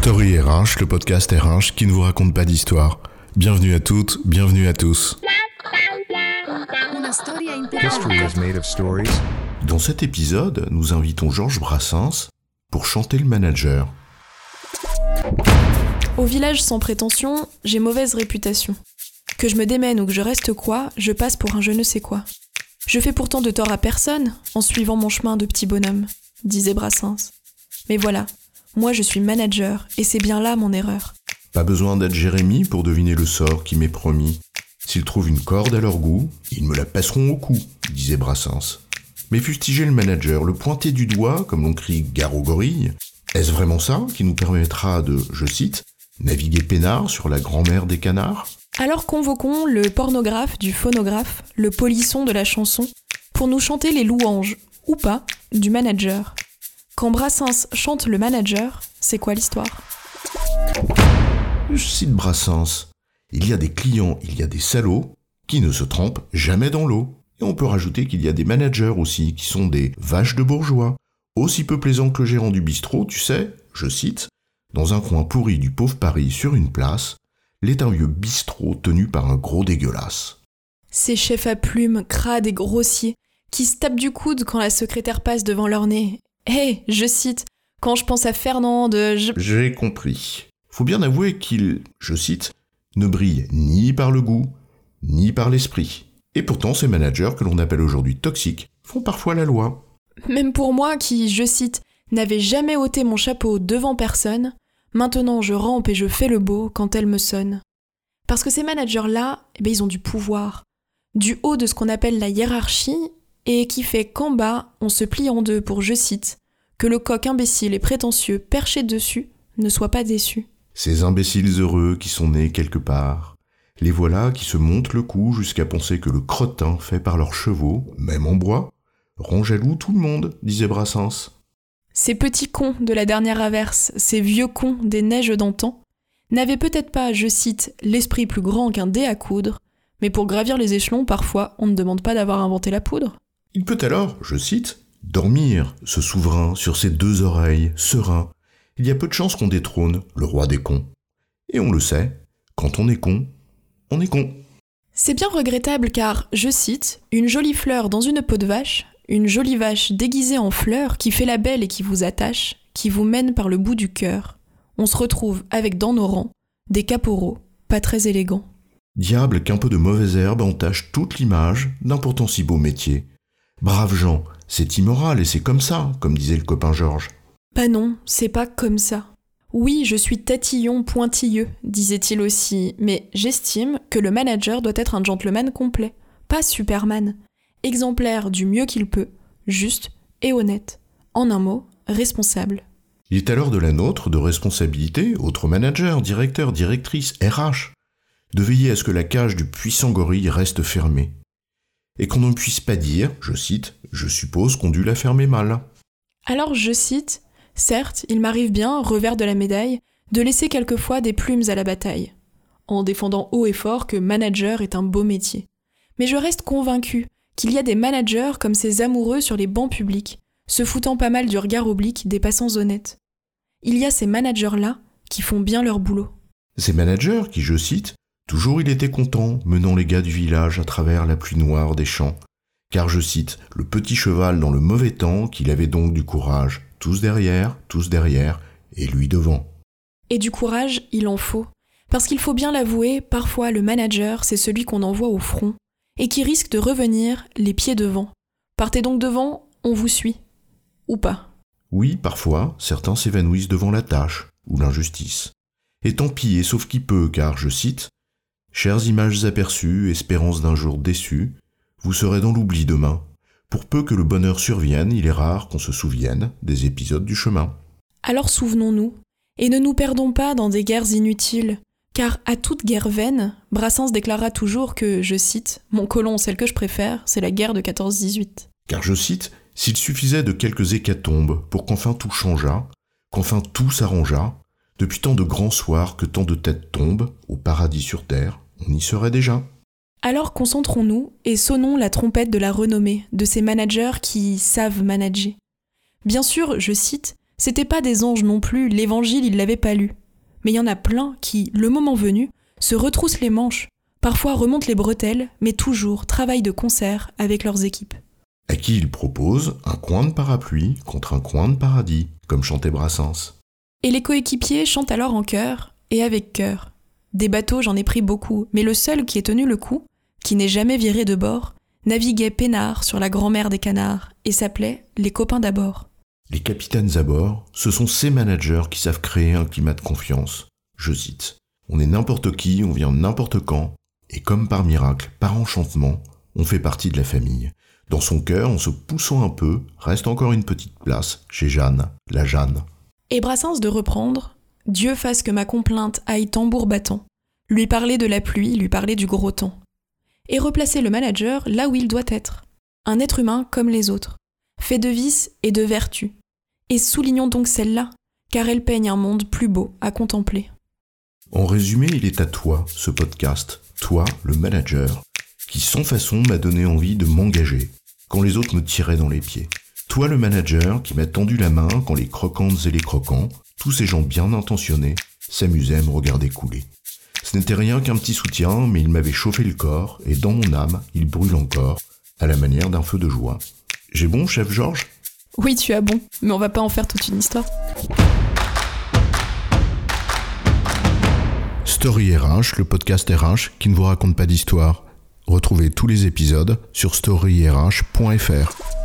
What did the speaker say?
Story RH, le podcast RH qui ne vous raconte pas d'histoire. Bienvenue à toutes, bienvenue à tous. Dans cet épisode, nous invitons Georges Brassens pour chanter le manager. Au village sans prétention, j'ai mauvaise réputation. Que je me démène ou que je reste quoi, je passe pour un je ne sais quoi. Je fais pourtant de tort à personne en suivant mon chemin de petit bonhomme, disait Brassens. Mais voilà, moi je suis manager et c'est bien là mon erreur. Pas besoin d'être Jérémie pour deviner le sort qui m'est promis. S'ils trouvent une corde à leur goût, ils me la passeront au cou, disait Brassens. Mais fustiger le manager, le pointer du doigt, comme l'on crie gare aux gorilles, est-ce vraiment ça qui nous permettra de, je cite, naviguer peinard sur la grand-mère des canards? Alors convoquons le pornographe du phonographe, le polisson de la chanson, pour nous chanter les louanges, ou pas, du manager. Quand Brassens chante le manager, c'est quoi l'histoire? Je cite Brassens. Il y a des clients, il y a des salauds qui ne se trempent jamais dans l'eau. Et on peut rajouter qu'il y a des managers aussi qui sont des vaches de bourgeois. Aussi peu plaisants que le gérant du bistrot, tu sais, je cite, dans un coin pourri du pauvre Paris sur une place, l'est un vieux bistrot tenu par un gros dégueulasse. Ces chefs à plumes, crades et grossiers, qui se tapent du coude quand la secrétaire passe devant leur nez. Hé, je cite, quand je pense à Fernande, je... J'ai compris. Faut bien avouer qu'il, je cite, ne brille ni par le goût, ni par l'esprit. Et pourtant, ces managers que l'on appelle aujourd'hui toxiques font parfois la loi. Même pour moi qui, je cite, n'avais jamais ôté mon chapeau devant personne, maintenant je rampe et je fais le beau quand elle me sonne. Parce que ces managers-là, eh ben, ils ont du pouvoir, du haut de ce qu'on appelle la hiérarchie, et qui fait qu'en bas, on se plie en deux pour, je cite, que le coq imbécile et prétentieux perché dessus ne soit pas déçu. Ces imbéciles heureux qui sont nés quelque part, les voilà qui se montent le cou jusqu'à penser que le crottin fait par leurs chevaux, même en bois, rend jaloux tout le monde, disait Brassens. Ces petits cons de la dernière averse, ces vieux cons des neiges d'antan, n'avaient peut-être pas, je cite, l'esprit plus grand qu'un dé à coudre, mais pour gravir les échelons, parfois, on ne demande pas d'avoir inventé la poudre. Il peut alors, je cite, dormir, ce souverain, sur ses deux oreilles, serein. Il y a peu de chances qu'on détrône le roi des cons. Et on le sait, quand on est con, on est con. C'est bien regrettable car, je cite, une jolie fleur dans une peau de vache, une jolie vache déguisée en fleur qui fait la belle et qui vous attache, qui vous mène par le bout du cœur. On se retrouve avec dans nos rangs des caporaux, pas très élégants. Diable qu'un peu de mauvaise herbe entache toute l'image d'un pourtant si beau métier. Braves gens, c'est immoral et c'est comme ça, comme disait le copain Georges. Bah non, c'est pas comme ça. Oui, je suis tatillon pointilleux, disait-il aussi, mais j'estime que le manager doit être un gentleman complet, pas Superman. Exemplaire du mieux qu'il peut, juste et honnête. En un mot, responsable. Il est alors de la nôtre de responsabilité, autres managers, directeurs, directrices, RH, de veiller à ce que la cage du puissant gorille reste fermée. Et qu'on ne puisse pas dire, je cite, je suppose qu'on dut la fermer mal. Alors je cite, certes, il m'arrive bien, revers de la médaille, de laisser quelquefois des plumes à la bataille, en défendant haut et fort que manager est un beau métier. Mais je reste convaincu qu'il y a des managers comme ces amoureux sur les bancs publics, se foutant pas mal du regard oblique des passants honnêtes. Il y a ces managers-là qui font bien leur boulot. Ces managers qui, je cite, Toujours il était content, menant les gars du village à travers la pluie noire des champs. Car je cite, le petit cheval dans le mauvais temps, qu'il avait donc du courage, tous derrière, tous derrière, et lui devant. Et du courage, il en faut. Parce qu'il faut bien l'avouer, parfois le manager, c'est celui qu'on envoie au front, et qui risque de revenir les pieds devant. Partez donc devant, on vous suit. Ou pas. Oui, parfois, certains s'évanouissent devant la tâche, ou l'injustice. Et tant pis, et sauf qui peut, car, je cite, Chères images aperçues, espérance d'un jour déçu, vous serez dans l'oubli demain. Pour peu que le bonheur survienne, il est rare qu'on se souvienne des épisodes du chemin. Alors souvenons-nous, et ne nous perdons pas dans des guerres inutiles, car à toute guerre vaine, Brassens déclara toujours que, je cite, Mon colon, celle que je préfère, c'est la guerre de 14-18. Car je cite, S'il suffisait de quelques hécatombes pour qu'enfin tout changeât, qu'enfin tout s'arrangeât, depuis tant de grands soirs que tant de têtes tombent, au paradis sur terre, on y serait déjà. Alors concentrons-nous et sonnons la trompette de la renommée de ces managers qui savent manager. Bien sûr, je cite, C'était pas des anges non plus, l'évangile, ils l'avaient pas lu. Mais il y en a plein qui, le moment venu, se retroussent les manches, parfois remontent les bretelles, mais toujours travaillent de concert avec leurs équipes. À qui il propose un coin de parapluie contre un coin de paradis, comme chantait Brassens. Et les coéquipiers chantent alors en chœur, et avec cœur. Des bateaux, j'en ai pris beaucoup, mais le seul qui ait tenu le coup, qui n'est jamais viré de bord, naviguait peinard sur la grand-mère des canards, et s'appelait Les copains d'abord. Les capitaines à bord, ce sont ces managers qui savent créer un climat de confiance. Je cite. On est n'importe qui, on vient n'importe quand, et comme par miracle, par enchantement, on fait partie de la famille. Dans son cœur, en se poussant un peu, reste encore une petite place chez Jeanne, la Jeanne. Et Brassens de reprendre Dieu fasse que ma complainte aille tambour battant, lui parler de la pluie, lui parler du gros temps, et replacer le manager là où il doit être, un être humain comme les autres, fait de vices et de vertus. Et soulignons donc celle-là, car elle peigne un monde plus beau à contempler. En résumé, il est à toi, ce podcast, toi, le manager, qui sans façon m'a donné envie de m'engager quand les autres me tiraient dans les pieds. Toi, le manager, qui m'a tendu la main quand les croquantes et les croquants, tous ces gens bien intentionnés, s'amusaient à me regarder couler. Ce n'était rien qu'un petit soutien, mais il m'avait chauffé le corps, et dans mon âme, il brûle encore, à la manière d'un feu de joie. J'ai bon, chef Georges? Oui, tu as bon, mais on va pas en faire toute une histoire. Story RH, le podcast RH qui ne vous raconte pas d'histoire. Retrouvez tous les épisodes sur storyrh.fr.